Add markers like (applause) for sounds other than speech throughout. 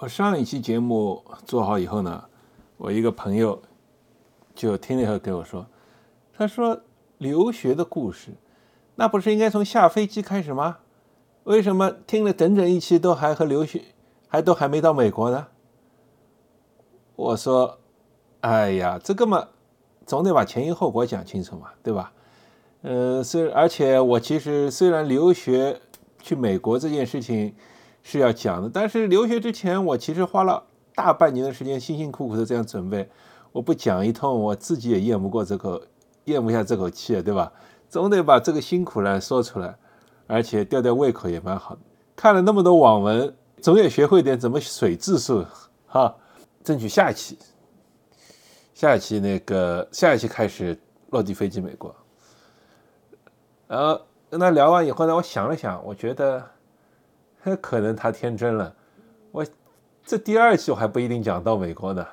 我上一期节目做好以后呢，我一个朋友就听了以后跟我说，他说留学的故事，那不是应该从下飞机开始吗？为什么听了整整一期都还和留学，还都还没到美国呢？我说，哎呀，这个嘛，总得把前因后果讲清楚嘛，对吧？呃，虽而且我其实虽然留学去美国这件事情。是要讲的，但是留学之前，我其实花了大半年的时间，辛辛苦苦的这样准备。我不讲一通，我自己也咽不过这口，咽不下这口气，对吧？总得把这个辛苦呢说出来，而且吊吊胃口也蛮好。看了那么多网文，总得学会点怎么水字数，哈。争取下一期，下一期那个下一期开始落地飞机美国。然后跟他聊完以后呢，我想了想，我觉得。(laughs) 可能他天真了，我这第二期我还不一定讲到美国呢。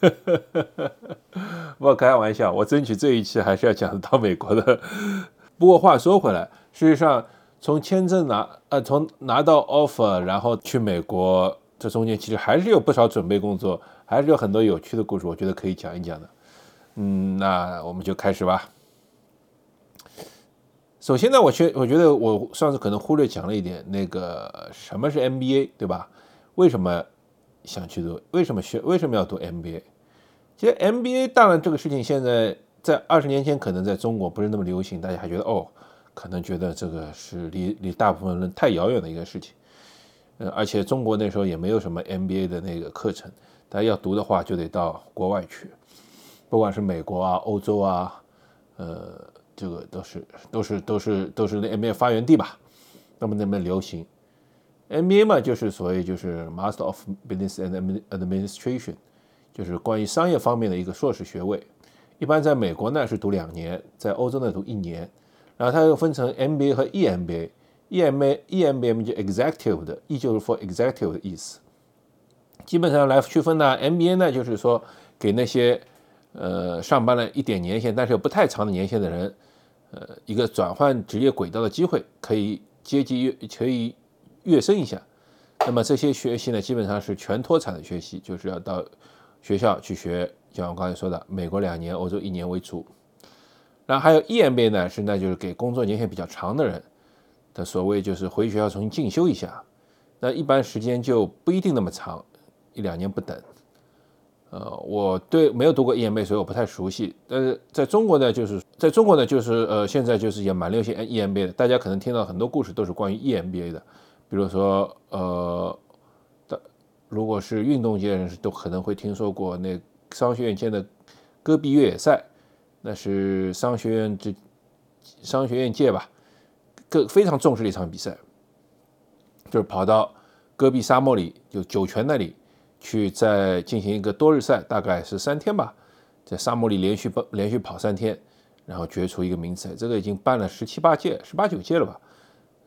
(laughs) 不开玩笑，我争取这一期还是要讲到美国的。不过话说回来，事实上从签证拿呃从拿到 offer 然后去美国，这中间其实还是有不少准备工作，还是有很多有趣的故事，我觉得可以讲一讲的。嗯，那我们就开始吧。首先呢，我觉我觉得我上次可能忽略讲了一点，那个什么是 MBA，对吧？为什么想去读？为什么学？为什么要读 MBA？其实 MBA 当然这个事情现在在二十年前可能在中国不是那么流行，大家还觉得哦，可能觉得这个是离离大部分人太遥远的一个事情。呃，而且中国那时候也没有什么 MBA 的那个课程，大家要读的话就得到国外去，不管是美国啊、欧洲啊，呃。这个都是都是都是都是那 MBA 发源地吧？那么那边流行 MBA 嘛，就是所谓就是 Master of Business and Administration，就是关于商业方面的一个硕士学位。一般在美国呢是读两年，在欧洲呢读一年。然后它又分成 MBA 和 EMBA，EMBA EMBA 就 Executive 的，E 就是 for Executive 的意思。基本上来区分呢，MBA 呢就是说给那些呃上班了一点年限，但是又不太长的年限的人。呃，一个转换职业轨道的机会，可以阶级跃，可以跃升一下。那么这些学习呢，基本上是全脱产的学习，就是要到学校去学，像我刚才说的，美国两年，欧洲一年为主。然后还有 EMBA 呢，是那就是给工作年限比较长的人的所谓，就是回学校重新进修一下。那一般时间就不一定那么长，一两年不等。呃，我对没有读过 EMBA，所以我不太熟悉。但是在中国呢，就是在中国呢，就是呃，现在就是也蛮流行 EMBA 的。大家可能听到很多故事都是关于 EMBA 的，比如说呃，的如果是运动界人士，都可能会听说过那商学院建的戈壁越野赛，那是商学院这商学院界吧，各非常重视的一场比赛，就是跑到戈壁沙漠里，就酒泉那里。去再进行一个多日赛，大概是三天吧，在沙漠里连续跑连续跑三天，然后决出一个名次。这个已经办了十七八届、十八九届了吧？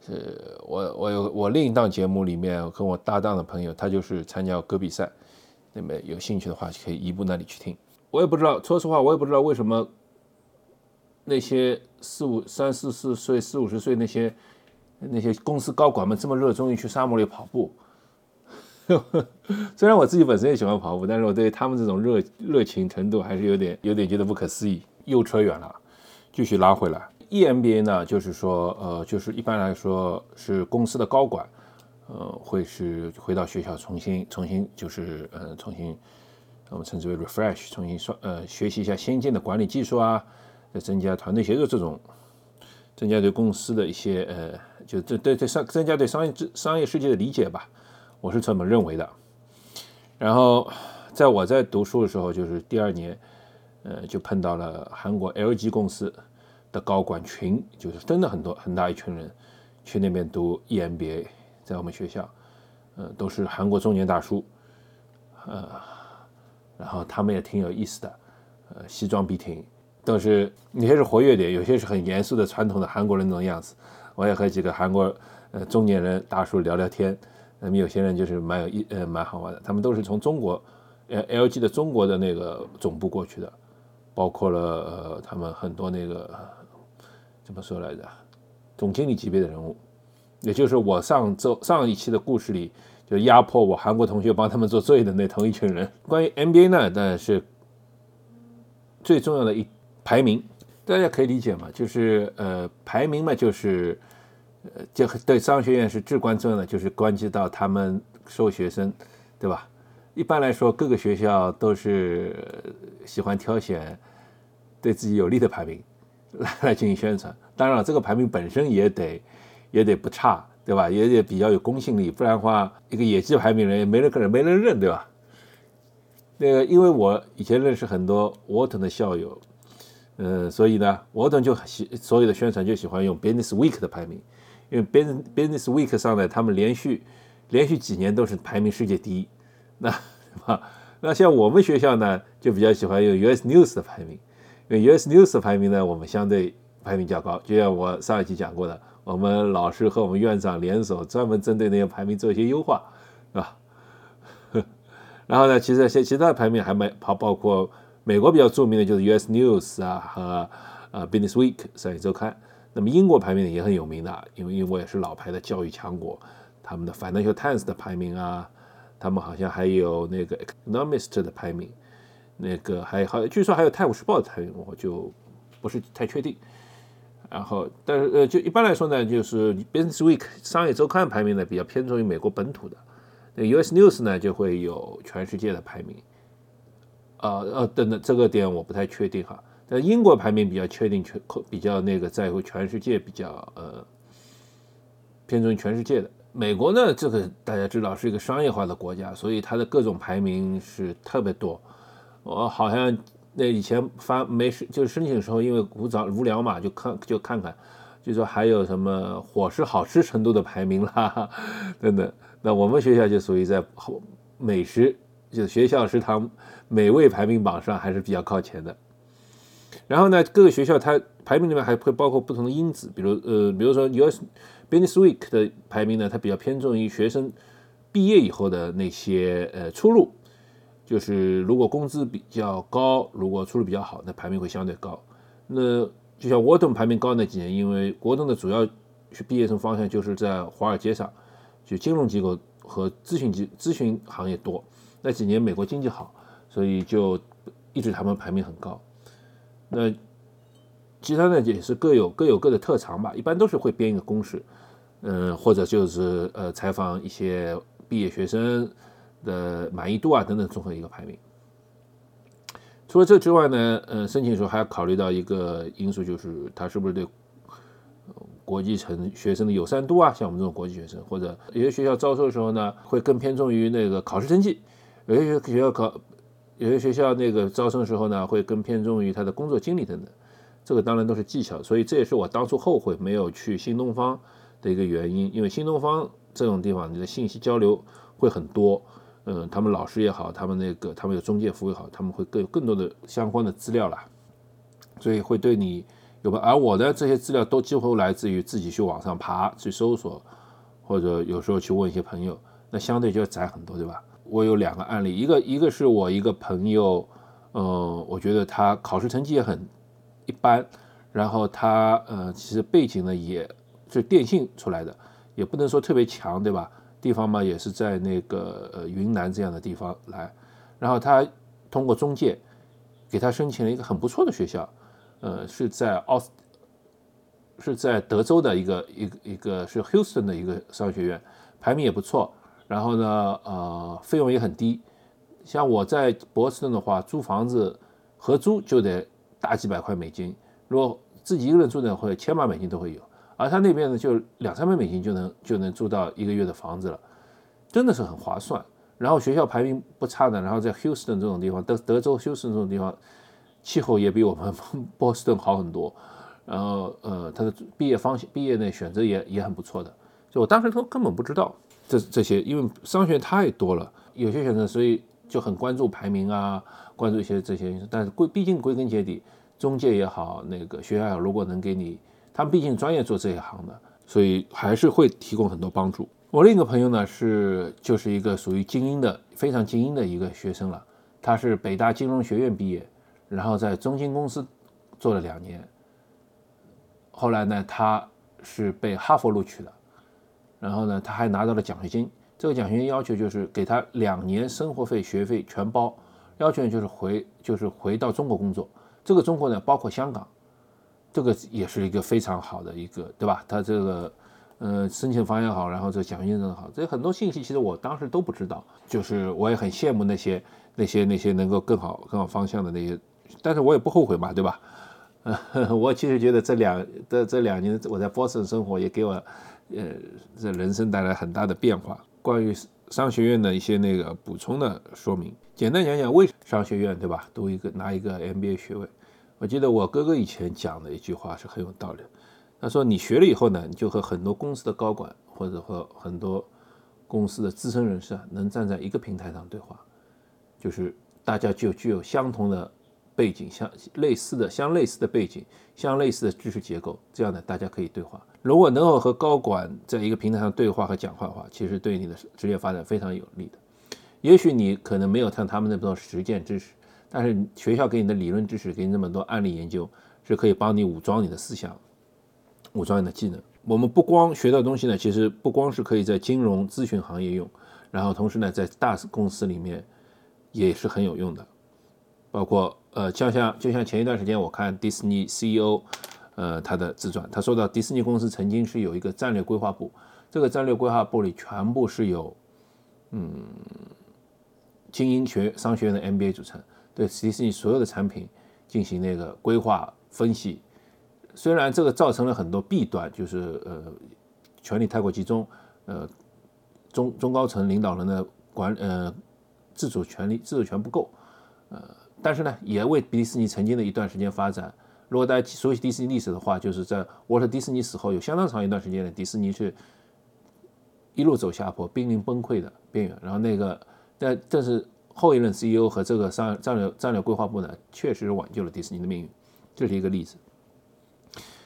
是我我有我另一档节目里面跟我搭档的朋友，他就是参加戈壁赛。那么有兴趣的话，可以移步那里去听。我也不知道，说实话，我也不知道为什么那些四五三四四岁、四五十岁那些那些公司高管们这么热衷于去沙漠里跑步。虽然我自己本身也喜欢跑步，但是我对他们这种热热情程度还是有点有点觉得不可思议。又扯远了，继续拉回来。EMBA 呢，就是说，呃，就是一般来说是公司的高管，呃，会是回到学校重新重新就是呃重新我们称之为 refresh，重新刷呃学习一下先进的管理技术啊，再增加团队协作这种，增加对公司的一些呃，就对对对商增加对商业商业世界的理解吧。我是这么认为的，然后在我在读书的时候，就是第二年，呃，就碰到了韩国 LG 公司的高管群，就是真的很多很大一群人去那边读 EMBA，在我们学校，呃，都是韩国中年大叔，呃，然后他们也挺有意思的，呃，西装笔挺，都是有些是活跃点，有些是很严肃的传统的韩国人那种样子。我也和几个韩国呃中年人大叔聊聊天。那么有些人就是蛮有意呃蛮好玩的，他们都是从中国，呃 LG 的中国的那个总部过去的，包括了呃他们很多那个怎么说来着，总经理级别的人物，也就是我上周上一期的故事里就压迫我韩国同学帮他们做作业的那同一群人。关于 NBA 呢，当然是最重要的一排名，大家可以理解嘛，就是呃排名嘛，就是呃就对商学院是至关重要的，就是关系到他们收学生，对吧？一般来说，各个学校都是喜欢挑选对自己有利的排名来来进行宣传。当然了，这个排名本身也得也得不差，对吧？也得比较有公信力，不然的话，一个野鸡排名人也没人可能没人认，对吧？那个，因为我以前认识很多沃顿的校友，嗯，所以呢沃顿就喜所有的宣传就喜欢用 Business Week 的排名，因为 Business Business Week 上呢，他们连续连续几年都是排名世界第一。那啊，那像我们学校呢，就比较喜欢用 US News 的排名，因为 US News 的排名呢，我们相对排名较高。就像我上一期讲过的，我们老师和我们院长联手，专门针对那些排名做一些优化，是吧？(laughs) 然后呢，其实些其他的排名还没包包括美国比较著名的就是 US News 啊和呃 Business Week 商业周刊。那么英国排名也很有名的，因为英国也是老牌的教育强国，他们的 Financial Times 的排名啊。他们好像还有那个 Economist 的排名，那个还好，据说还有《泰晤士报》的排名，我就不是太确定。然后，但是呃，就一般来说呢，就是《Business Week》商业周刊排名呢比较偏重于美国本土的，那 US News 呢就会有全世界的排名。呃呃，等等，这个点我不太确定哈。但英国排名比较确定，全比较那个在乎全世界比较呃偏重于全世界的。美国呢，这个大家知道是一个商业化的国家，所以它的各种排名是特别多。我好像那以前发没事就是申请的时候，因为无早无聊嘛，就看就看看，就说还有什么伙食好吃程度的排名啦 (laughs) 等等。那我们学校就属于在美食，就学校食堂美味排名榜上还是比较靠前的。然后呢，各个学校它排名里面还会包括不同的因子，比如呃，比如说 US。Business Week 的排名呢，它比较偏重于学生毕业以后的那些呃出路，就是如果工资比较高，如果出路比较好，那排名会相对高。那就像 Wharton 排名高那几年，因为 Wharton 的主要是毕业生方向就是在华尔街上，就金融机构和咨询机咨询行业多。那几年美国经济好，所以就一直他们排名很高。那其他呢也是各有各有各的特长吧，一般都是会编一个公式。嗯，或者就是呃，采访一些毕业学生的满意度啊等等，综合一个排名。除了这之外呢，呃，申请的时候还要考虑到一个因素，就是他是不是对国际成学生的友善度啊，像我们这种国际学生，或者有些学校招收的时候呢，会更偏重于那个考试成绩；有些学校考，有些学校那个招生的时候呢，会更偏重于他的工作经历等等。这个当然都是技巧，所以这也是我当初后悔没有去新东方。的一个原因，因为新东方这种地方，你的信息交流会很多，嗯，他们老师也好，他们那个他们有中介服务也好，他们会更有更多的相关的资料啦，所以会对你有个，而我的这些资料都几乎来自于自己去网上爬去搜索，或者有时候去问一些朋友，那相对就要窄很多，对吧？我有两个案例，一个一个是我一个朋友，呃，我觉得他考试成绩也很一般，然后他呃，其实背景呢也。是电信出来的，也不能说特别强，对吧？地方嘛，也是在那个呃云南这样的地方来，然后他通过中介给他申请了一个很不错的学校，呃，是在奥斯，是在德州的一个一个一个是 Houston 的一个商学院，排名也不错，然后呢，呃，费用也很低。像我在波士顿的话，租房子合租就得大几百块美金，如果自己一个人住呢，会千把美金都会有。而他那边呢，就两三百美金就能就能租到一个月的房子了，真的是很划算。然后学校排名不差的，然后在休斯顿这种地方，德德州休斯顿这种地方，气候也比我们 (laughs) 波士顿好很多。然后呃，他的毕业方向毕业呢选择也也很不错的。就我当时都根本不知道这这些，因为商学院太多了，有些选择，所以就很关注排名啊，关注一些这些。但是归毕竟归根结底，中介也好，那个学校也好，如果能给你。他们毕竟专业做这一行的，所以还是会提供很多帮助。我另一个朋友呢，是就是一个属于精英的、非常精英的一个学生了。他是北大金融学院毕业，然后在中金公司做了两年。后来呢，他是被哈佛录取的，然后呢，他还拿到了奖学金，这个奖学金要求就是给他两年生活费、学费全包，要求就是回就是回到中国工作。这个中国呢，包括香港，这个也是一个非常好的一个，对吧？他这个呃申请方也好，然后这个奖学金也好，这很多信息其实我当时都不知道，就是我也很羡慕那些那些那些能够更好更好方向的那些，但是我也不后悔嘛，对吧？(laughs) 我其实觉得这两这这两年我在波士顿生活也给我，呃，这人生带来很大的变化。关于商学院的一些那个补充的说明，简单讲讲为什么商学院对吧？读一个拿一个 MBA 学位，我记得我哥哥以前讲的一句话是很有道理。他说你学了以后呢，你就和很多公司的高管或者和很多公司的资深人士啊，能站在一个平台上对话，就是大家就具有相同的。背景相类似的、相类似的背景、相类似的知识结构，这样呢，大家可以对话。如果能够和高管在一个平台上对话和讲话的话，其实对你的职业发展非常有利的。也许你可能没有像他们那么多实践知识，但是学校给你的理论知识，给你那么多案例研究，是可以帮你武装你的思想、武装你的技能。我们不光学到东西呢，其实不光是可以在金融咨询行业用，然后同时呢，在大公司里面也是很有用的，包括。呃，就像就像前一段时间我看迪士尼 CEO，呃，他的自传，他说到迪士尼公司曾经是有一个战略规划部，这个战略规划部里全部是由，嗯，精英学商学院的 MBA 组成，对迪士尼所有的产品进行那个规划分析。虽然这个造成了很多弊端，就是呃，权力太过集中，呃，中中高层领导人的管呃自主权力自主权不够，呃。但是呢，也为迪士尼曾经的一段时间发展。如果大家熟悉迪士尼历史的话，就是在沃特迪士尼死后有相当长一段时间呢，迪士尼是一路走下坡、濒临崩溃的边缘。然后那个，但但是后一任 CEO 和这个商战略战略规划部呢，确实挽救了迪士尼的命运。这是一个例子。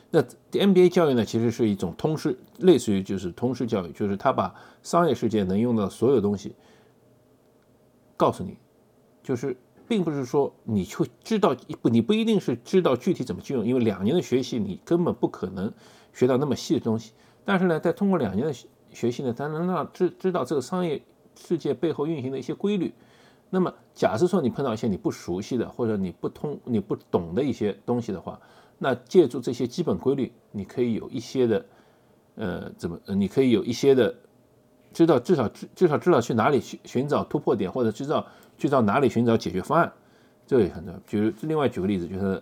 那 NBA 教育呢，其实是一种通识，类似于就是通识教育，就是他把商业世界能用到所有东西告诉你，就是。并不是说你就知道不，你不一定是知道具体怎么去用，因为两年的学习你根本不可能学到那么细的东西。但是呢，在通过两年的学习呢，才能让知知道这个商业世界背后运行的一些规律。那么，假设说你碰到一些你不熟悉的或者你不通、你不懂的一些东西的话，那借助这些基本规律，你可以有一些的，呃，怎么？你可以有一些的知道，至少至至少知道去哪里寻寻找突破点，或者知道。去到哪里寻找解决方案，这也很重要。比如另外举个例子，就是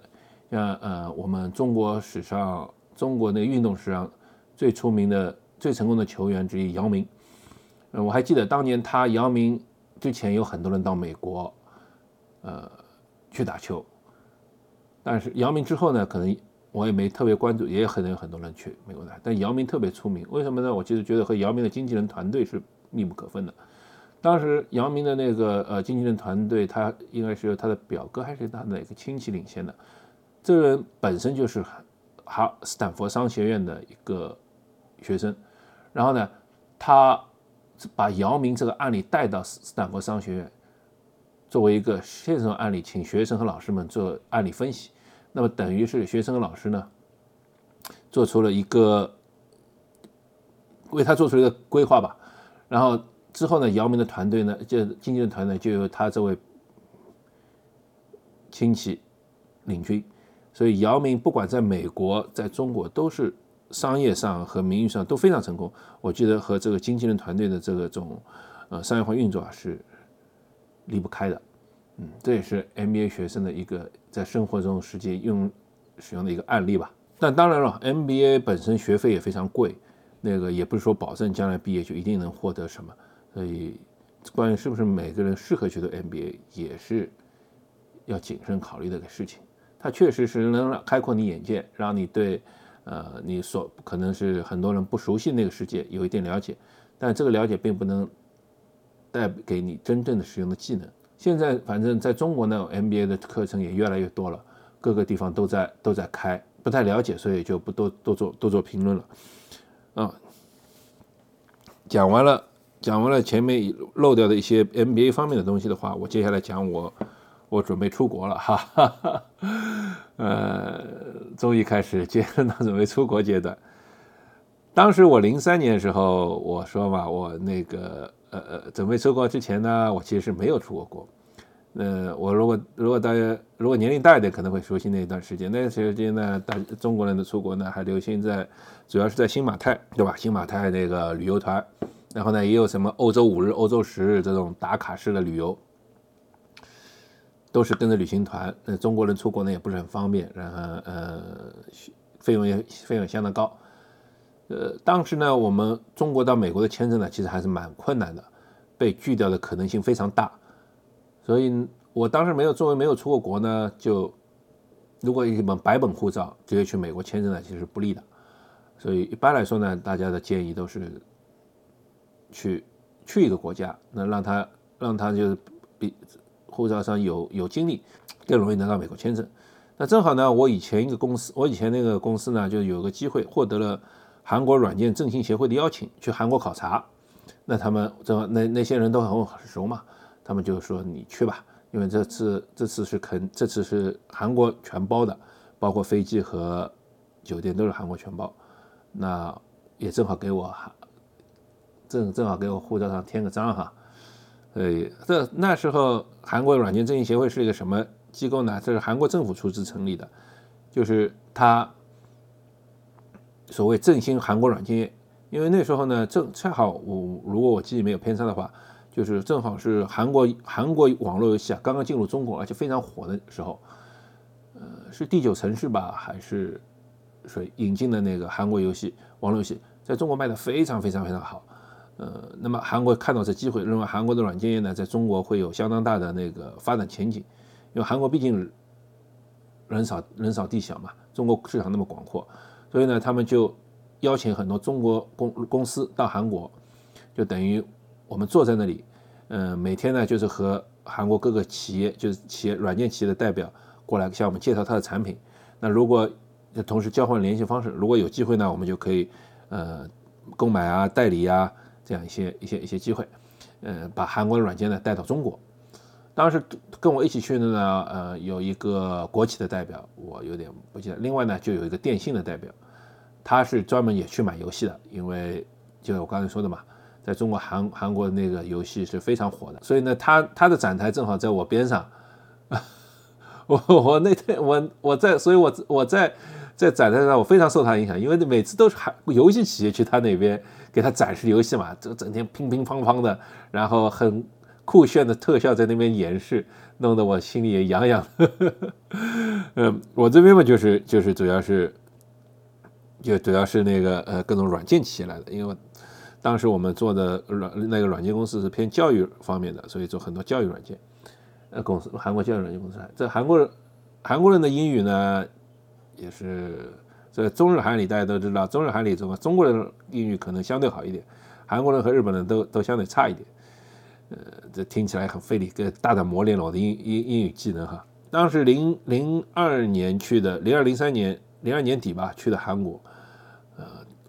像呃，我们中国史上中国那个运动史上最出名的、最成功的球员之一姚明。呃，我还记得当年他姚明之前有很多人到美国，呃，去打球。但是姚明之后呢，可能我也没特别关注，也有可能有很多人去美国打。但姚明特别出名，为什么呢？我其实觉得和姚明的经纪人团队是密不可分的。当时姚明的那个呃经纪人团队，他应该是由他的表哥还是他哪个亲戚领先的。这个人本身就是哈斯坦福商学院的一个学生，然后呢，他把姚明这个案例带到斯坦福商学院，作为一个现成案例，请学生和老师们做案例分析。那么等于是学生和老师呢，做出了一个为他做出一个规划吧，然后。之后呢，姚明的团队呢，就经纪人团队就由他这位亲戚领军，所以姚明不管在美国、在中国，都是商业上和名誉上都非常成功。我记得和这个经纪人团队的这个种呃商业化运作啊是离不开的。这也是 MBA 学生的一个在生活中实际用使用的一个案例吧。但当然了，MBA 本身学费也非常贵，那个也不是说保证将来毕业就一定能获得什么。所以，关于是不是每个人适合去读 MBA，也是要谨慎考虑的一个事情。它确实是能让开阔你眼界，让你对呃你所可能是很多人不熟悉那个世界有一定了解，但这个了解并不能带给你真正的使用的技能。现在反正在中国呢，MBA 的课程也越来越多了，各个地方都在都在开，不太了解，所以就不多多做多做评论了。啊，讲完了。讲完了前面漏掉的一些 MBA 方面的东西的话，我接下来讲我我准备出国了哈，哈哈，呃，终于开始进入到准备出国阶段。当时我零三年的时候，我说嘛，我那个呃呃准备出国之前呢，我其实是没有出过国。呃，我如果如果大家如果年龄大一点，可能会熟悉那一段时间。那段时间呢，大中国人的出国呢，还流行在主要是在新马泰，对吧？新马泰那个旅游团，然后呢，也有什么欧洲五日、欧洲十日这种打卡式的旅游，都是跟着旅行团。那中国人出国呢，也不是很方便，然后呃，费用也费用相当高。呃，当时呢，我们中国到美国的签证呢，其实还是蛮困难的，被拒掉的可能性非常大。所以我当时没有作为没有出过国呢，就如果一本白本护照直接去美国签证呢，其实是不利的。所以一般来说呢，大家的建议都是去去一个国家，那让他让他就是比护照上有有经历，更容易拿到美国签证。那正好呢，我以前一个公司，我以前那个公司呢，就有个机会获得了。韩国软件振兴协会的邀请去韩国考察，那他们这那那些人都很熟嘛，他们就说你去吧，因为这次这次是肯这次是韩国全包的，包括飞机和酒店都是韩国全包，那也正好给我正正好给我护照上添个章哈，呃这那时候韩国软件振兴协会是一个什么机构呢？这是韩国政府出资成立的，就是他。所谓振兴韩国软件业，因为那时候呢，正恰好我如果我记忆没有偏差的话，就是正好是韩国韩国网络游戏啊刚刚进入中国而且非常火的时候，呃，是第九城市吧，还是谁引进的那个韩国游戏网络游戏，在中国卖的非常非常非常好，呃，那么韩国看到这机会，认为韩国的软件业呢在中国会有相当大的那个发展前景，因为韩国毕竟人少人少地小嘛，中国市场那么广阔。所以呢，他们就邀请很多中国公公司到韩国，就等于我们坐在那里，嗯，每天呢就是和韩国各个企业，就是企业软件企业的代表过来向我们介绍他的产品。那如果同时交换联系方式，如果有机会呢，我们就可以呃购买啊、代理啊这样一些一些一些机会，嗯，把韩国的软件呢带到中国。当时跟我一起去的呢，呃，有一个国企的代表，我有点不记得。另外呢，就有一个电信的代表，他是专门也去买游戏的，因为就我刚才说的嘛，在中国韩韩国那个游戏是非常火的，所以呢，他他的展台正好在我边上，我我那天我我在，所以我我在在展台上，我非常受他影响，因为每次都是韩游戏企业去他那边给他展示游戏嘛，这整天乒乒乓乓的，然后很。酷炫的特效在那边演示，弄得我心里也痒痒。(laughs) 嗯，我这边嘛，就是就是主要是，就主要是那个呃各种软件企业来的，因为当时我们做的软那个软件公司是偏教育方面的，所以做很多教育软件。呃，公司韩国教育软件公司，这韩国人韩国人的英语呢，也是在中日韩里大家都知道，中日韩里中中国人英语可能相对好一点，韩国人和日本人都都相对差一点。呃，这听起来很费力，个大大磨练了我的英英英语技能哈。当时零零二年去的，零二零三年零二年底吧去的韩国，呃，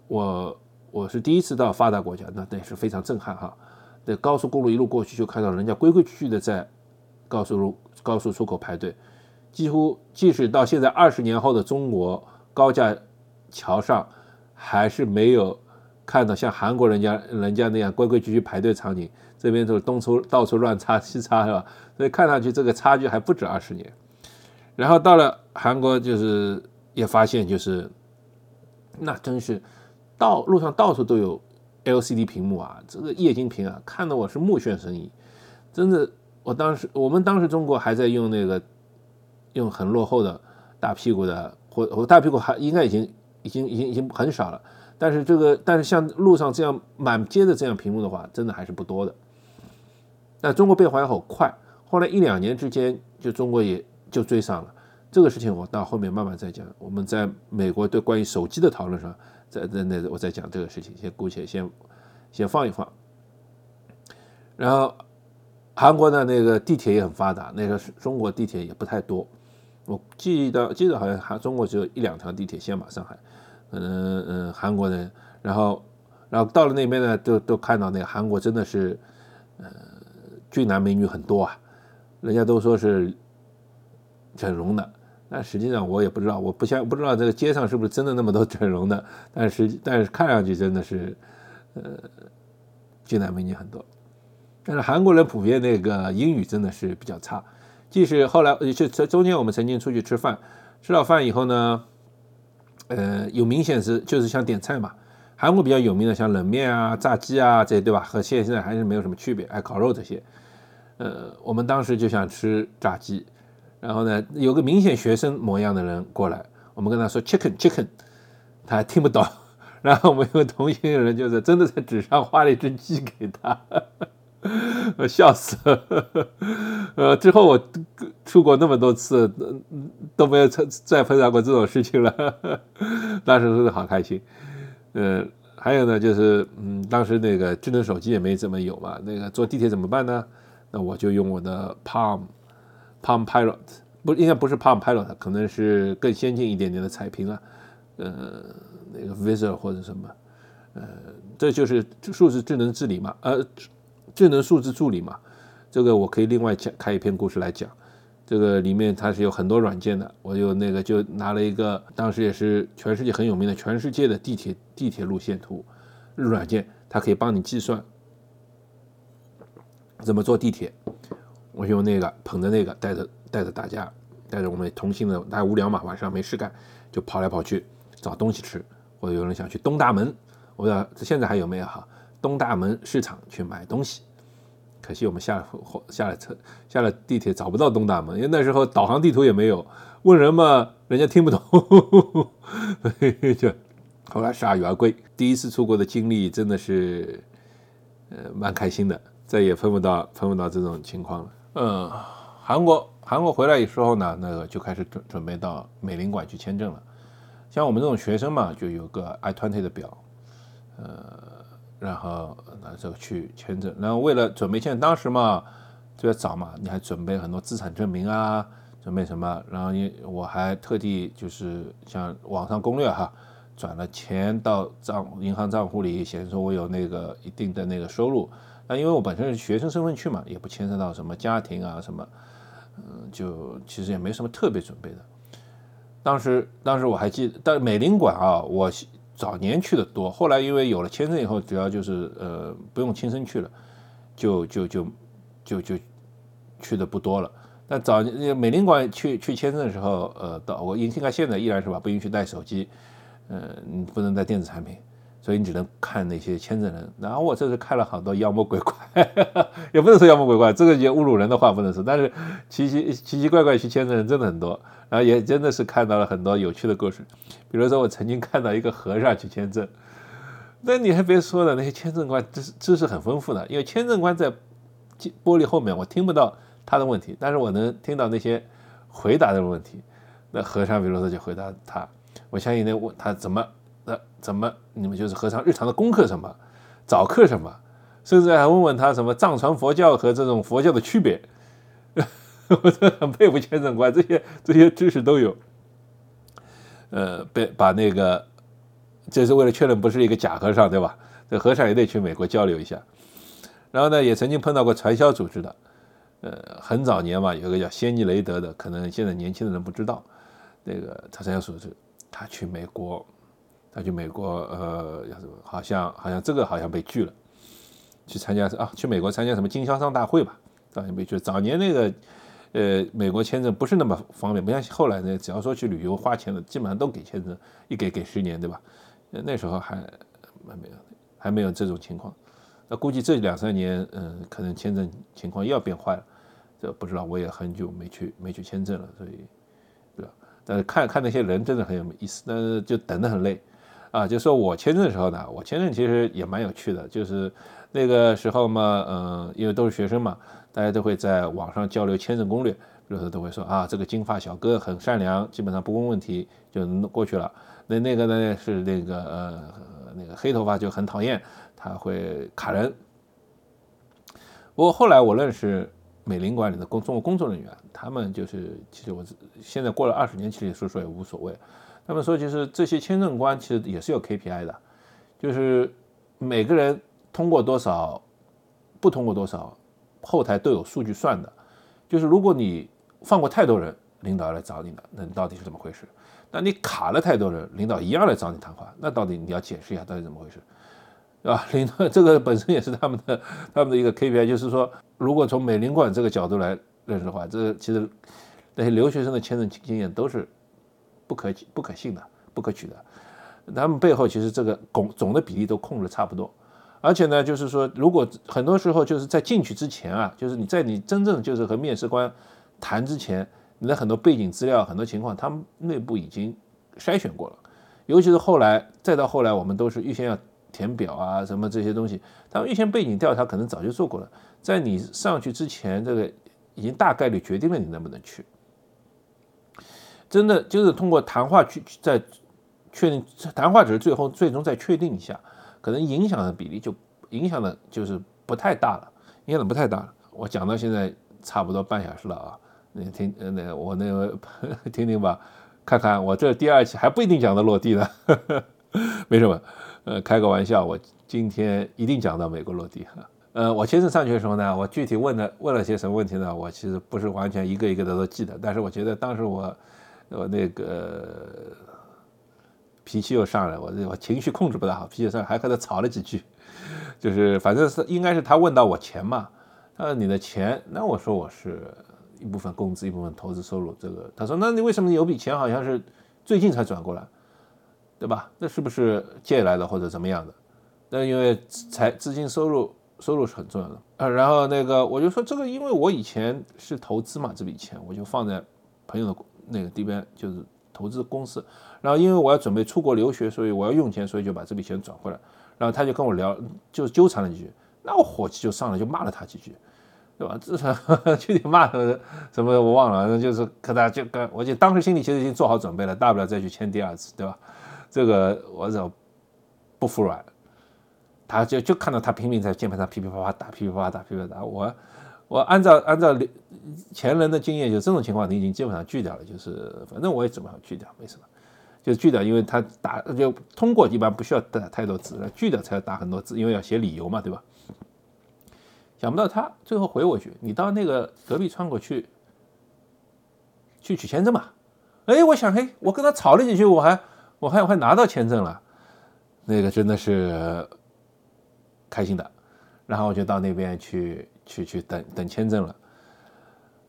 我我是第一次到发达国家，那那是非常震撼哈。这高速公路一路过去，就看到人家规规矩矩的在高速路高速出口排队，几乎即使到现在二十年后的中国高架桥上，还是没有看到像韩国人家人家那样规规矩矩排队场景。这边就是东出到处乱插西插是吧？(laughs) 所以看上去这个差距还不止二十年。然后到了韩国，就是也发现就是，那真是到路上到处都有 LCD 屏幕啊，这个液晶屏啊，看得我是目眩神迷。真的，我当时我们当时中国还在用那个用很落后的大屁股的，或或大屁股还应该已经已经已经已经很少了。但是这个但是像路上这样满街的这样屏幕的话，真的还是不多的。但中国变化也好快，后来一两年之间，就中国也就追上了。这个事情我到后面慢慢再讲。我们在美国对关于手机的讨论上，在在那我再讲这个事情，先姑且先先放一放。然后韩国的那个地铁也很发达，那个中国地铁也不太多。我记得记得好像韩中国只有一两条地铁线吧，上海，嗯嗯，韩国人，然后然后到了那边呢，都都看到那个韩国真的是，呃。俊男美女很多啊，人家都说是整容的，但实际上我也不知道，我不相不知道这个街上是不是真的那么多整容的，但是但是看上去真的是，呃，俊男美女很多。但是韩国人普遍那个英语真的是比较差，即使后来就在中间我们曾经出去吃饭，吃了饭以后呢，呃，有明显是就是像点菜嘛，韩国比较有名的像冷面啊、炸鸡啊这些对吧？和现现在还是没有什么区别，还烤肉这些，呃，我们当时就想吃炸鸡，然后呢，有个明显学生模样的人过来，我们跟他说 chicken chicken，他还听不懂，(laughs) 然后我们有同行的人就是真的在纸上画了一只鸡给他。(laughs) 我，笑死了。呃，之后我出国那么多次，都没有再再碰到过这种事情了。(laughs) 当时真的好开心。嗯，还有呢，就是嗯，当时那个智能手机也没怎么有嘛。那个坐地铁怎么办呢？那我就用我的 Palm Palm Pilot，不，应该不是 Palm Pilot，可能是更先进一点点的彩屏啊。呃，那个 Visor 或者什么。呃，这就是数字智能治理嘛。呃。智能数字助理嘛，这个我可以另外讲开一篇故事来讲。这个里面它是有很多软件的，我有那个就拿了一个，当时也是全世界很有名的全世界的地铁地铁路线图软件，它可以帮你计算怎么坐地铁。我用那个捧着那个带着带着大家带着我们同行的，大家无聊嘛，晚上没事干就跑来跑去找东西吃。或者有人想去东大门，我不知道现在还有没有哈。东大门市场去买东西，可惜我们下了下了车下了地铁找不到东大门，因为那时候导航地图也没有，问人嘛人家听不懂，就后来铩羽而归。第一次出国的经历真的是呃蛮开心的，再也碰不到碰不到这种情况了。嗯，韩国韩国回来的时候呢，那个就开始准准备到美领馆去签证了。像我们这种学生嘛，就有个 I twenty 的表，呃。然后那这个去签证，然后为了准备签证，当时嘛就要早嘛，你还准备很多资产证明啊，准备什么？然后因我还特地就是像网上攻略哈，转了钱到账银行账户里，显示说我有那个一定的那个收入。那因为我本身是学生身份去嘛，也不牵涉到什么家庭啊什么，嗯，就其实也没什么特别准备的。当时当时我还记得，但美领馆啊，我。早年去的多，后来因为有了签证以后，主要就是呃不用亲身去了，就就就就就去的不多了。但早年美领馆去去签证的时候，呃，到我应该现在依然是吧，不允许带手机，呃，不能带电子产品。所以你只能看那些签证人，然后我这次看了好多妖魔鬼怪，(laughs) 也不能说妖魔鬼怪，这个也侮辱人的话不能说，但是奇奇奇奇怪怪去签证人真的很多，然后也真的是看到了很多有趣的故事，比如说我曾经看到一个和尚去签证，那你还别说了，那些签证官知识知识很丰富的，因为签证官在玻璃后面，我听不到他的问题，但是我能听到那些回答的问题，那和尚比如说就回答他，我相信那问他怎么。那怎么你们就是和尚日常的功课什么，早课什么，甚至还问问他什么藏传佛教和这种佛教的区别，(laughs) 我真的很佩服签证官，这些这些知识都有。呃，被把那个，这是为了确认不是一个假和尚，对吧？这和尚也得去美国交流一下。然后呢，也曾经碰到过传销组织的，呃，很早年嘛，有个叫仙尼雷德的，可能现在年轻的人不知道，那个传销组织，他去美国。他去美国，呃，好像好像这个好像被拒了，去参加啊，去美国参加什么经销商大会吧，好像被拒。早年那个，呃，美国签证不是那么方便，不像后来呢，只要说去旅游花钱了，基本上都给签证，一给给十年，对吧？那时候还还没有，还没有这种情况。那估计这两三年，嗯，可能签证情况又要变坏了，这不知道，我也很久没去没去签证了，所以对吧。但是看看那些人真的很有意思，但是就等得很累。啊，就说我签证的时候呢，我签证其实也蛮有趣的，就是那个时候嘛，嗯，因为都是学生嘛，大家都会在网上交流签证攻略，比如说都会说啊，这个金发小哥很善良，基本上不问问题就过去了。那那个呢是那个呃那个黑头发就很讨厌，他会卡人。不过后来我认识美领馆里的工中国工作人员，他们就是其实我现在过了二十年，其实说说也无所谓。他们说，就是这些签证官其实也是有 KPI 的，就是每个人通过多少，不通过多少，后台都有数据算的。就是如果你放过太多人，领导来找你了，那你到底是怎么回事？那你卡了太多人，领导一样来找你谈话，那到底你要解释一下到底怎么回事？对吧？领导这个本身也是他们的 (laughs) 他们的一个 KPI，就是说，如果从美领馆这个角度来认识的话，这其实那些留学生的签证经验都是不可不可信的、不可取的。他们背后其实这个总总的比例都控制差不多，而且呢，就是说，如果很多时候就是在进去之前啊，就是你在你真正就是和面试官谈之前，你的很多背景资料、很多情况，他们内部已经筛选过了。尤其是后来，再到后来，我们都是预先要填表啊，什么这些东西，他们预先背景调查可能早就做过了，在你上去之前，这个已经大概率决定了你能不能去。真的就是通过谈话去在确定，谈话只是最后最终再确定一下，可能影响的比例就影响的就是不太大了，影响的不太大了。我讲到现在差不多半小时了啊，你听，那我那个 (laughs) 听听吧。看看我这第二期还不一定讲到落地呢，(laughs) 没什么，呃，开个玩笑，我今天一定讲到美国落地。呃，我签证上去的时候呢，我具体问了问了些什么问题呢？我其实不是完全一个一个的都记得，但是我觉得当时我我那个脾气又上来，我我情绪控制不大好，脾气上还和他吵了几句，就是反正是应该是他问到我钱嘛，他说你的钱，那我说我是。一部分工资，一部分投资收入。这个他说：“那你为什么有笔钱好像是最近才转过来，对吧？那是不是借来的或者怎么样的？那因为财资金收入收入是很重要的啊。然后那个我就说这个，因为我以前是投资嘛，这笔钱我就放在朋友的那个地边，就是投资公司。然后因为我要准备出国留学，所以我要用钱，所以就把这笔钱转回来。然后他就跟我聊，就纠缠了几句，那我火气就上来，就骂了他几句。”对吧？至少 (laughs) 具体骂什什么我忘了，反正就是可他就跟我就当时心里其实已经做好准备了，大不了再去签第二次，对吧？这个我只要不服软，他就就看到他拼命在键盘上噼噼啪啪打，噼噼啪啪打，噼噼啪打。我我按照按照前人的经验，就这种情况你已经基本上拒掉了，就是反正我也准备好拒掉，没什么，就拒掉，因为他打就通过一般不需要打太多字，拒掉才要打很多字，因为要写理由嘛，对吧？想不到他最后回我句：“你到那个隔壁窗口去，去取签证吧。”哎，我想，嘿，我跟他吵了几句，我还我还我还拿到签证了，那个真的是开心的。然后我就到那边去去去等等签证了。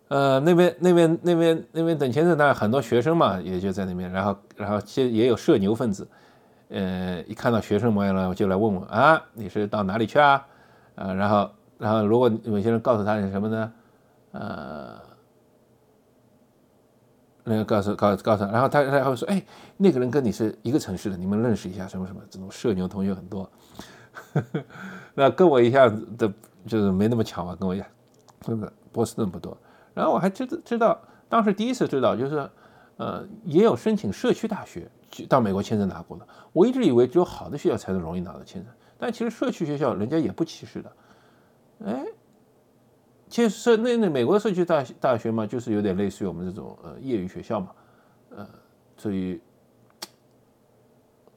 呃，那边那边那边那边等签证，当然很多学生嘛，也就在那边。然后然后其实也有社牛分子，呃，一看到学生模样了，就来问问啊，你是到哪里去啊？啊，然后。然后，如果有些人告诉他是什么呢？呃，那个告诉告告诉他，然后他他会说：“哎，那个人跟你是一个城市的，你们认识一下什么什么？”这种社牛同学很多。(laughs) 那跟我一下的，就是没那么巧嘛，跟我一样，真的波士顿不多。然后我还知知道，当时第一次知道，就是呃，也有申请社区大学去到美国签证拿过的。我一直以为只有好的学校才能容易拿到签证，但其实社区学校人家也不歧视的。哎，其实那那美国社区大大学嘛，就是有点类似于我们这种呃业余学校嘛，呃，所以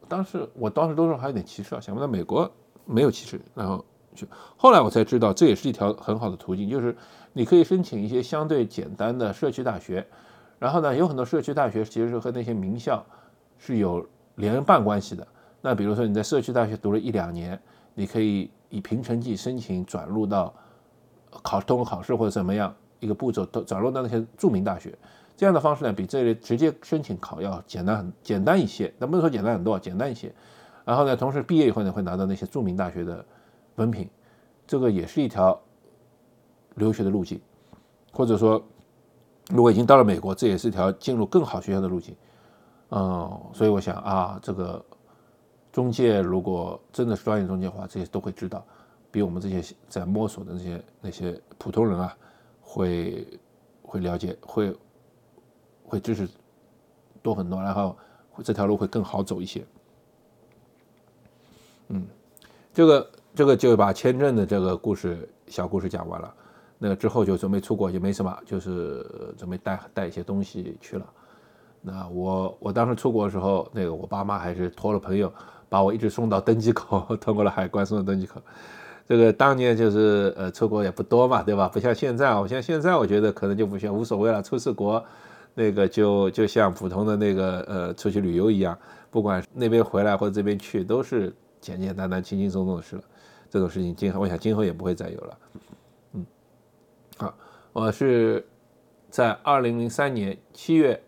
当时我当时都说还有点歧视啊，想不到美国没有歧视，然后就后来我才知道这也是一条很好的途径，就是你可以申请一些相对简单的社区大学，然后呢，有很多社区大学其实是和那些名校是有联办关系的，那比如说你在社区大学读了一两年，你可以。以凭成绩申请转入到考通过考试或者怎么样一个步骤，都转入到那些著名大学，这样的方式呢，比这类直接申请考要简单很简单一些。但不能说简单很多，简单一些。然后呢，同时毕业以后呢，会拿到那些著名大学的文凭，这个也是一条留学的路径。或者说，如果已经到了美国，这也是一条进入更好学校的路径。嗯，所以我想啊，这个。中介如果真的是专业中介的话，这些都会知道，比我们这些在摸索的那些那些普通人啊，会会了解，会会知识多很多，然后这条路会更好走一些。嗯，这个这个就把签证的这个故事小故事讲完了，那之后就准备出国，也没什么，就是准备带带一些东西去了。那我我当时出国的时候，那个我爸妈还是托了朋友。把我一直送到登机口，通过了海关，送到登机口。这个当年就是呃出国也不多嘛，对吧？不像现在，我像现在我觉得可能就不像无所谓了，出次国，那个就就像普通的那个呃出去旅游一样，不管那边回来或者这边去，都是简简单单、轻轻松松的事了。这种事情今后我想今后也不会再有了。嗯，好，我是在二零零三年七月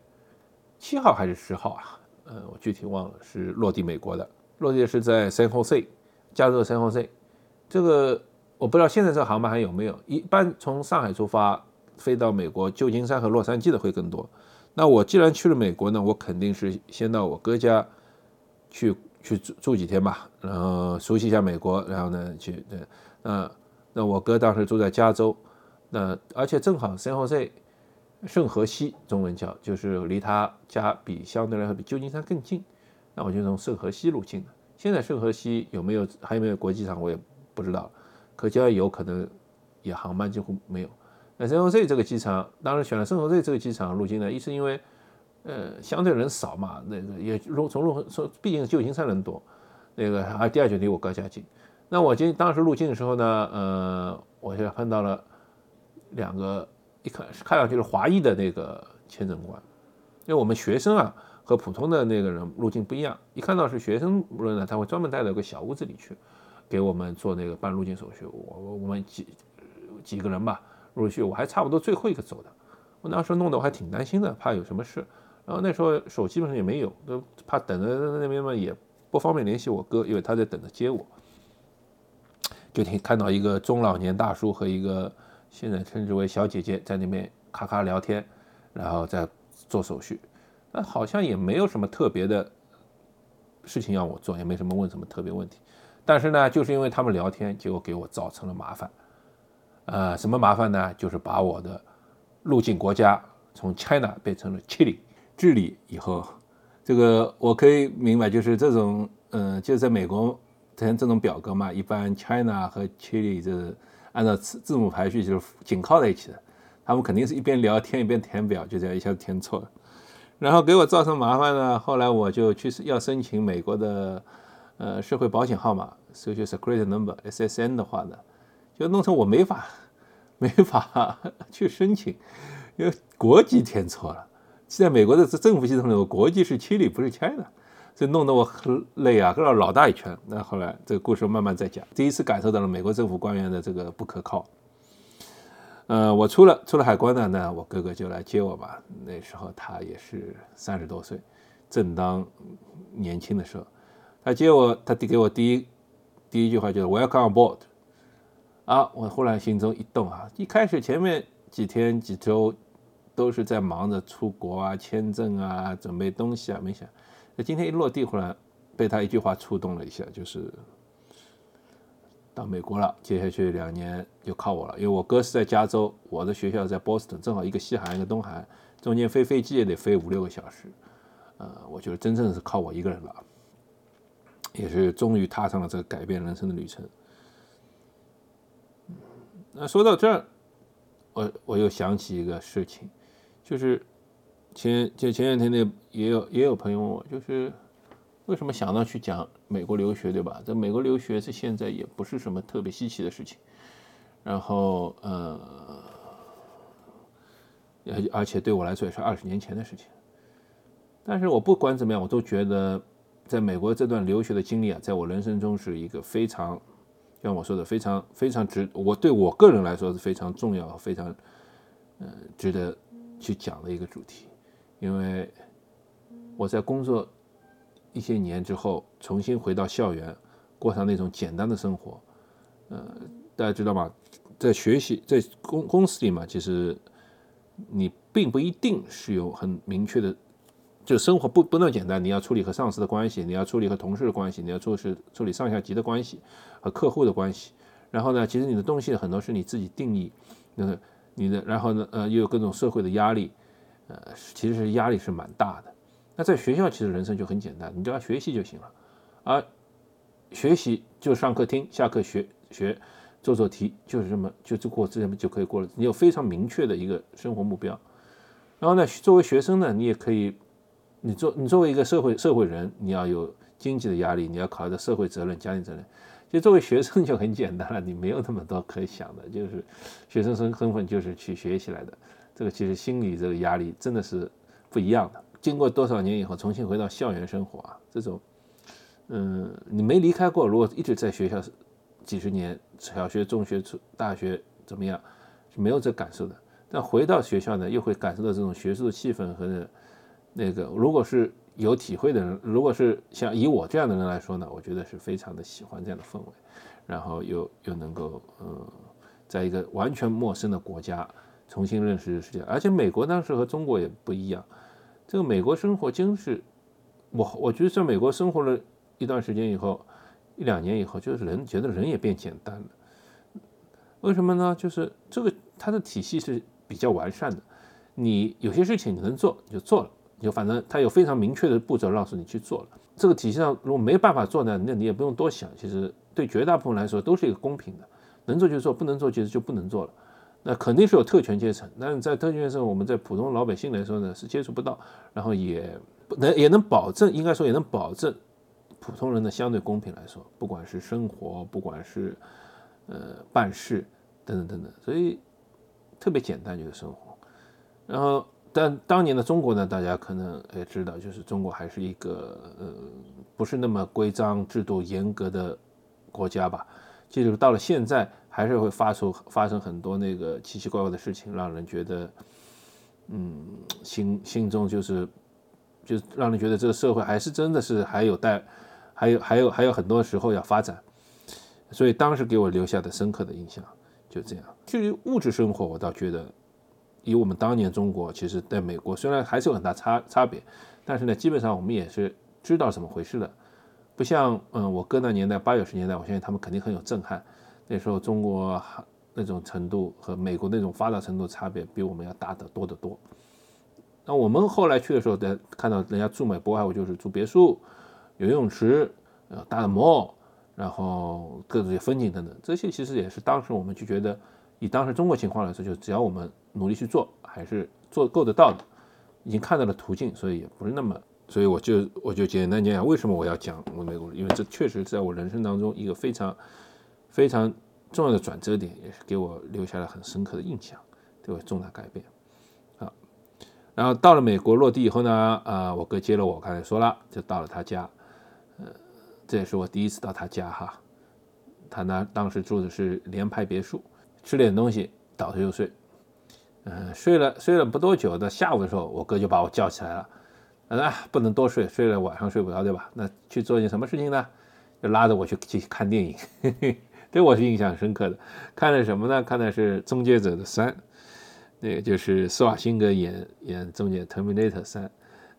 七号还是十号啊？呃，我具体忘了，是落地美国的，落地是在 San Jose，加州 San Jose。这个我不知道现在这个航班还有没有。一般从上海出发飞到美国旧金山和洛杉矶的会更多。那我既然去了美国呢，我肯定是先到我哥家去。去住住几天吧，然后熟悉一下美国，然后呢去对，那那我哥当时住在加州，那而且正好圣何塞圣何西中文叫就是离他家比相对来说比旧金山更近，那我就从圣何西入境的。现在圣何西有没有还有没有国际场我也不知道，可就要有可能也航班几乎没有。那圣何塞这个机场当时选了圣何塞这个机场入境呢，一是因为。呃，相对人少嘛，那个也入从入从，毕竟旧金山人多，那个啊，第二就离我哥家近。那我今当时入境的时候呢，呃，我就碰到了两个，一看看上去是华裔的那个签证官，因为我们学生啊和普通的那个人入境不一样，一看到是学生人呢，他会专门带到个小屋子里去给我们做那个办入境手续。我我们几几个人吧，入去我还差不多最后一个走的，我当时弄得我还挺担心的，怕有什么事。然后那时候手基本上也没有，都怕等着那边嘛，也不方便联系我哥，因为他在等着接我。就听看到一个中老年大叔和一个现在称之为小姐姐在那边咔咔聊天，然后在做手续。那好像也没有什么特别的事情要我做，也没什么问什么特别问题。但是呢，就是因为他们聊天，结果给我造成了麻烦。呃，什么麻烦呢？就是把我的入境国家从 China 变成了 Chile。治理以后，这个我可以明白，就是这种，嗯，就在美国填这种表格嘛，一般 China 和 Chile 这按照字字母排序就是紧靠在一起的，他们肯定是一边聊天一边填表，就这样一下子填错了，然后给我造成麻烦呢。后来我就去要申请美国的呃社会保险号码，social secret Number，SSN） 的话呢，就弄成我没法没法 (laughs) 去申请，因为国籍填错了。在美国的政府系统里，国际是 Chile，不是 China，这弄得我很累啊，绕老大一圈。那后来这个故事慢慢再讲。第一次感受到了美国政府官员的这个不可靠。呃，我出了出了海关呢，那我哥哥就来接我吧。那时候他也是三十多岁，正当年轻的时候。他接我，他递给我第一第一句话就是 Welcome aboard。啊，我忽然心中一动啊，一开始前面几天几周。都是在忙着出国啊、签证啊、准备东西啊，没想，那今天一落地，忽然被他一句话触动了一下，就是到美国了，接下去两年就靠我了。因为我哥是在加州，我的学校在波士顿，正好一个西海岸一个东海岸，中间飞飞机也得飞五六个小时，呃，我觉得真正是靠我一个人了，也是终于踏上了这个改变人生的旅程。那说到这儿，我我又想起一个事情。就是前就前两天那也有也有朋友问我，就是为什么想到去讲美国留学，对吧？这美国留学是现在也不是什么特别稀奇的事情，然后呃，而而且对我来说也是二十年前的事情。但是我不管怎么样，我都觉得在美国这段留学的经历啊，在我人生中是一个非常像我说的非常非常值，我对我个人来说是非常重要、非常嗯值得。去讲的一个主题，因为我在工作一些年之后，重新回到校园，过上那种简单的生活。呃，大家知道吗？在学习在公公司里嘛，其实你并不一定是有很明确的，就生活不不那么简单。你要处理和上司的关系，你要处理和同事的关系，你要做事处理上下级的关系和客户的关系。然后呢，其实你的东西很多是你自己定义，那个。你的，然后呢，呃，又有各种社会的压力，呃，其实是压力是蛮大的。那在学校，其实人生就很简单，你只要学习就行了，而学习就上课听，下课学学，做做题，就是这么就就过这么就可以过了。你有非常明确的一个生活目标。然后呢，作为学生呢，你也可以，你作你作为一个社会社会人，你要有经济的压力，你要考虑到社会责任、家庭责任。其实作为学生就很简单了，你没有那么多可以想的，就是学生身身份就是去学习来的。这个其实心理这个压力真的是不一样的。经过多少年以后，重新回到校园生活啊，这种嗯，你没离开过，如果一直在学校几十年，小学、中学、初大学怎么样，是没有这感受的。但回到学校呢，又会感受到这种学术的气氛和那个。如果是有体会的人，如果是像以我这样的人来说呢，我觉得是非常的喜欢这样的氛围，然后又又能够嗯，在一个完全陌生的国家重新认识世界。而且美国当时和中国也不一样，这个美国生活真是我我觉得在美国生活了。一段时间以后，一两年以后，就是人觉得人也变简单了。为什么呢？就是这个它的体系是比较完善的。你有些事情你能做，你就做了，就反正它有非常明确的步骤让你去做了。这个体系上如果没办法做呢，那你也不用多想。其实对绝大部分来说都是一个公平的，能做就做，不能做其实就不能做了。那肯定是有特权阶层，但是在特权阶层，我们在普通老百姓来说呢是接触不到，然后也不能也能保证，应该说也能保证。普通人的相对公平来说，不管是生活，不管是呃办事等等等等，所以特别简单就是生活。然后，但当年的中国呢，大家可能也知道，就是中国还是一个呃不是那么规章制度严格的国家吧。就是到了现在，还是会发出发生很多那个奇奇怪怪的事情，让人觉得嗯心心中就是就让人觉得这个社会还是真的是还有待。还有还有还有很多时候要发展，所以当时给我留下的深刻的印象就这样。至于物质生活，我倒觉得，以我们当年中国，其实在美国虽然还是有很大差差别，但是呢，基本上我们也是知道怎么回事的。不像嗯，我哥那年代八九十年代，我相信他们肯定很有震撼。那时候中国那种程度和美国那种发达程度差别，比我们要大得多得多。那我们后来去的时候，在看到人家住美国海，我就是住别墅。游泳池，呃，大的 mall，然后各种风景等等，这些其实也是当时我们就觉得，以当时中国情况来说，就只要我们努力去做，还是做够得到的，已经看到了途径，所以也不是那么，所以我就我就简单讲讲为什么我要讲我美国，因为这确实在我人生当中一个非常非常重要的转折点，也是给我留下了很深刻的印象，对我重大改变。啊，然后到了美国落地以后呢，啊，我哥接了我，刚才说了，就到了他家。呃，这也是我第一次到他家哈，他那当时住的是联排别墅，吃点东西倒头就睡，嗯，睡了睡了不多久，到下午的时候，我哥就把我叫起来了，啊，不能多睡，睡了晚上睡不着对吧？那去做件什么事情呢？就拉着我去去看电影，(laughs) 对我是印象深刻的。看的什么呢？看的是《终结者》的三，那个就是施瓦辛格演演《终结 Terminator 三》，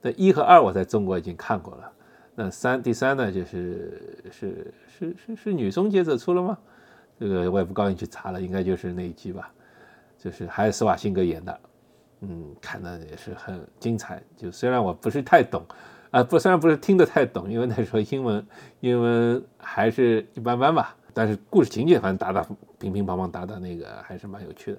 那一和二我在中国已经看过了。那三第三呢，就是是是是是女终结者出了吗？这个我也不高兴去查了，应该就是那一集吧，就是还是施瓦辛格演的，嗯，看的也是很精彩。就虽然我不是太懂，啊不，虽然不是听得太懂，因为那时候英文英文还是一般般吧，但是故事情节反正打打乒乒乓乓打打那个还是蛮有趣的。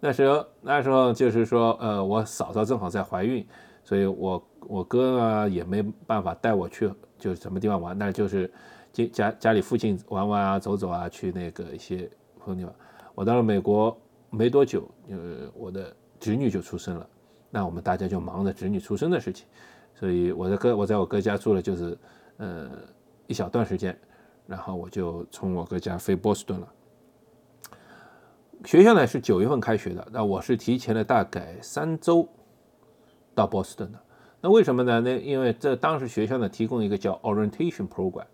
那时候那时候就是说，呃，我嫂嫂正好在怀孕。所以，我我哥啊也没办法带我去，就是什么地方玩，那就是家家家里附近玩玩啊，走走啊，去那个一些朋友地方。我到了美国没多久，呃，我的侄女就出生了，那我们大家就忙着侄女出生的事情。所以我的哥，我在我哥家住了就是呃一小段时间，然后我就从我哥家飞波士顿了。学校呢是九月份开学的，那我是提前了大概三周。到波士顿的，那为什么呢？那因为这当时学校呢提供一个叫 orientation program，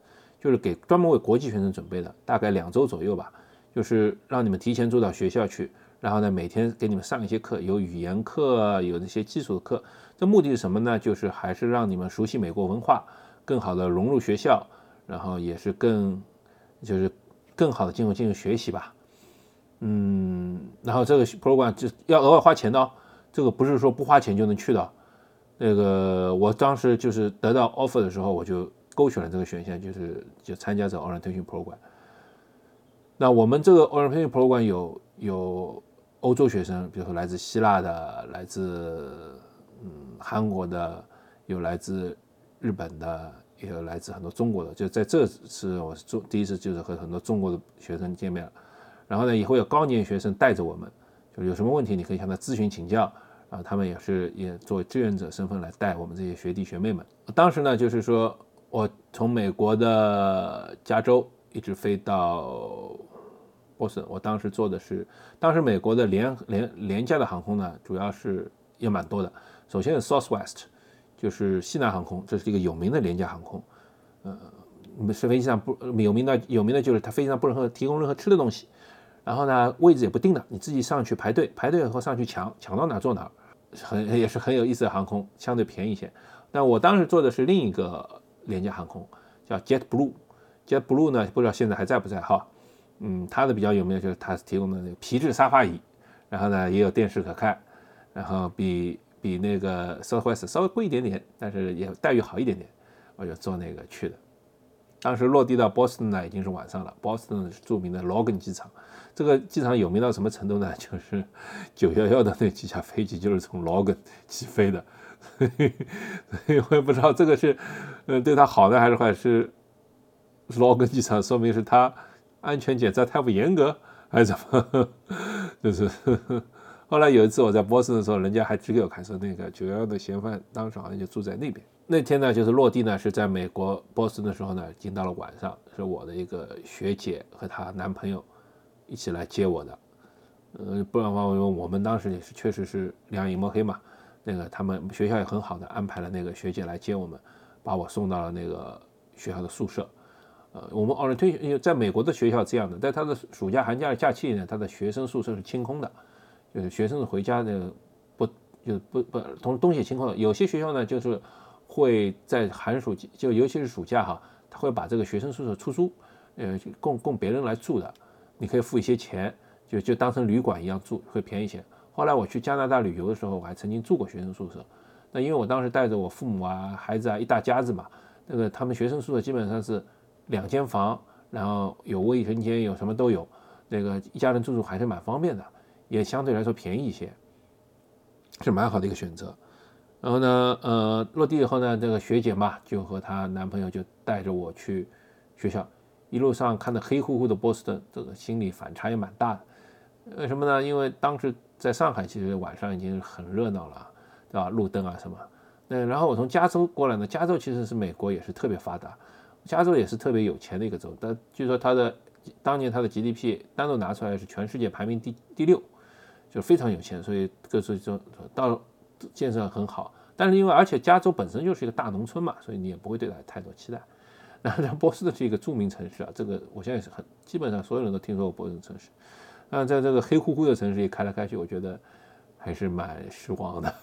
就是给专门为国际学生准备的，大概两周左右吧，就是让你们提前住到学校去，然后呢每天给你们上一些课，有语言课，有那些基础的课。这目的是什么呢？就是还是让你们熟悉美国文化，更好的融入学校，然后也是更就是更好的进入进入学习吧。嗯，然后这个 program 就要额外花钱的哦。这个不是说不花钱就能去的，那个我当时就是得到 offer 的时候，我就勾选了这个选项，就是就参加这 orientation program。那我们这个 orientation program 有有欧洲学生，比如说来自希腊的，来自嗯韩国的，有来自日本的，也有来自很多中国的。就在这次我是中第一次就是和很多中国的学生见面了，然后呢，以后有高年学生带着我们。就有什么问题，你可以向他咨询请教啊。他们也是也作为志愿者身份来带我们这些学弟学妹们。当时呢，就是说我从美国的加州一直飞到波士顿。我当时坐的是，当时美国的廉廉廉价的航空呢，主要是也蛮多的。首先是 Southwest，就是西南航空，这是一个有名的廉价航空。呃，是飞机上不有名的，有名的就是它飞机上不能提供任何吃的东西。然后呢，位置也不定的，你自己上去排队，排队以后上去抢，抢到哪坐哪，很也是很有意思的航空，相对便宜一些。但我当时坐的是另一个廉价航空，叫 Jet Blue，Jet Blue 呢，不知道现在还在不在哈。嗯，它的比较有名就是它提供的那个皮质沙发椅，然后呢也有电视可看，然后比比那个 Southwest 稍微贵一点点，但是也待遇好一点点，我就坐那个去的。当时落地到波士顿呢已经是晚上了，波士顿是著名的 Logan 机场。这个机场有名到什么程度呢？(laughs) 就是九幺幺的那几架飞机就是从 Logan 起飞的，(laughs) 所以我也不知道这个是，嗯，对他好呢还是坏？是 Logan 机场说明是他安全检查太不严格，还是怎么？(laughs) 就是呵呵后来有一次我在波士的时候，人家还指给我看说，那个九幺幺的嫌犯当时好像就住在那边。那天呢，就是落地呢是在美国波士的时候呢，已经到了晚上，是我的一个学姐和她男朋友。一起来接我的，呃，不然的话，因为我们当时也是确实是两眼摸黑嘛，那个他们学校也很好的安排了那个学姐来接我们，把我送到了那个学校的宿舍。呃，我们 orientation 因为在美国的学校这样的，在他的暑假寒假假期里呢，他的学生宿舍是清空的，就是学生回家的不就不不同东西情况。有些学校呢，就是会在寒暑就尤其是暑假哈，他会把这个学生宿舍出租，呃，供供别人来住的。你可以付一些钱，就就当成旅馆一样住，会便宜些。后来我去加拿大旅游的时候，我还曾经住过学生宿舍。那因为我当时带着我父母啊、孩子啊一大家子嘛，那个他们学生宿舍基本上是两间房，然后有卫生间，有什么都有。那个一家人住住还是蛮方便的，也相对来说便宜一些，是蛮好的一个选择。然后呢，呃，落地以后呢，这个学姐嘛，就和她男朋友就带着我去学校。一路上看到黑乎乎的波士顿，这个心理反差也蛮大的。为什么呢？因为当时在上海，其实晚上已经很热闹了，对吧？路灯啊什么。那然后我从加州过来呢，加州其实是美国也是特别发达，加州也是特别有钱的一个州。但据说它的当年它的 GDP 单独拿出来是全世界排名第第六，就非常有钱，所以各处就到建设很好。但是因为而且加州本身就是一个大农村嘛，所以你也不会对它太多期待。(laughs) 那波士顿是一个著名城市啊，这个我现在是很基本上所有人都听说过波士顿城市。那在这个黑乎乎的城市里开来开去，我觉得还是蛮失望的。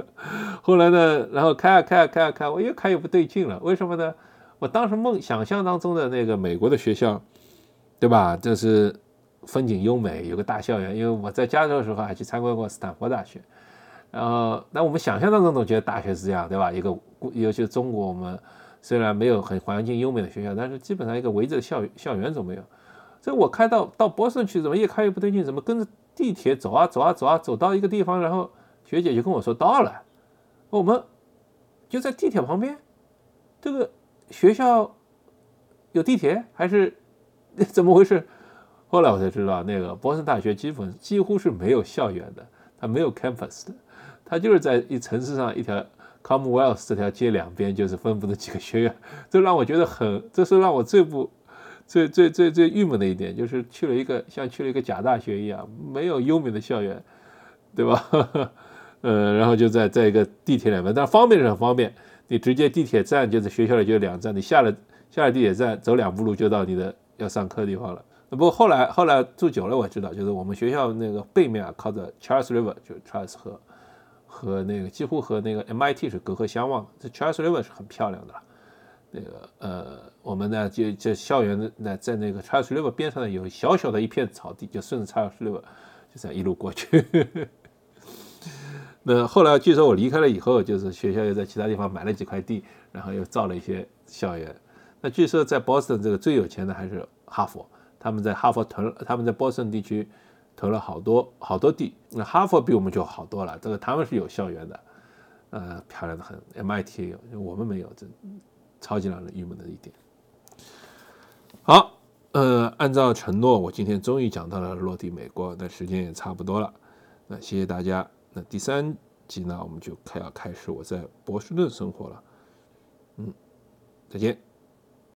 (laughs) 后来呢，然后开啊开啊开啊开，我越开越不对劲了。为什么呢？我当时梦想象当中的那个美国的学校，对吧？这是风景优美，有个大校园。因为我在加州的时候还去参观过斯坦福大学。然后，那我们想象当中总觉得大学是这样，对吧？一个尤其是中国我们。虽然没有很环境优美的学校，但是基本上一个围着校校园总没有。这我开到到波士顿去，怎么越开越不对劲？怎么跟着地铁走啊走啊走啊，走到一个地方，然后学姐就跟我说到了，我们就在地铁旁边。这个学校有地铁还是 (laughs) 怎么回事？后来我才知道，那个波士顿大学基本几乎是没有校园的，它没有 campus 的，它就是在一城市上一条。Commonwealth 这条街两边就是分布的几个学院，(laughs) 这让我觉得很，这是让我最不、最最最最郁闷的一点，就是去了一个像去了一个假大学一样，没有优美的校园，对吧？(laughs) 呃，然后就在在一个地铁两边，但方便是很方便，你直接地铁站就是学校里就两站，你下了下了地铁站走两步路就到你的要上课的地方了。不过后来后来住久了，我知道就是我们学校那个背面啊靠着 Charles River，就 Charles 河。和那个几乎和那个 MIT 是隔河相望，这 Charles River 是很漂亮的。那个呃，我们呢就这校园呢在那个 Charles River 边上呢有小小的一片草地，就顺着 Charles River 就这样一路过去。(laughs) 那后来据说我离开了以后，就是学校又在其他地方买了几块地，然后又造了一些校园。那据说在 Boston 这个最有钱的还是哈佛，他们在哈佛屯，他们在波士顿地区。投了好多好多地，那哈佛比我们就好多了。这个他们是有校园的，呃，漂亮的很。MIT 也有，我们没有，这超级让人郁闷的一点。好，呃，按照承诺，我今天终于讲到了落地美国，那时间也差不多了。那谢谢大家。那第三集呢，我们就开要开始我在波士顿生活了。嗯，再见。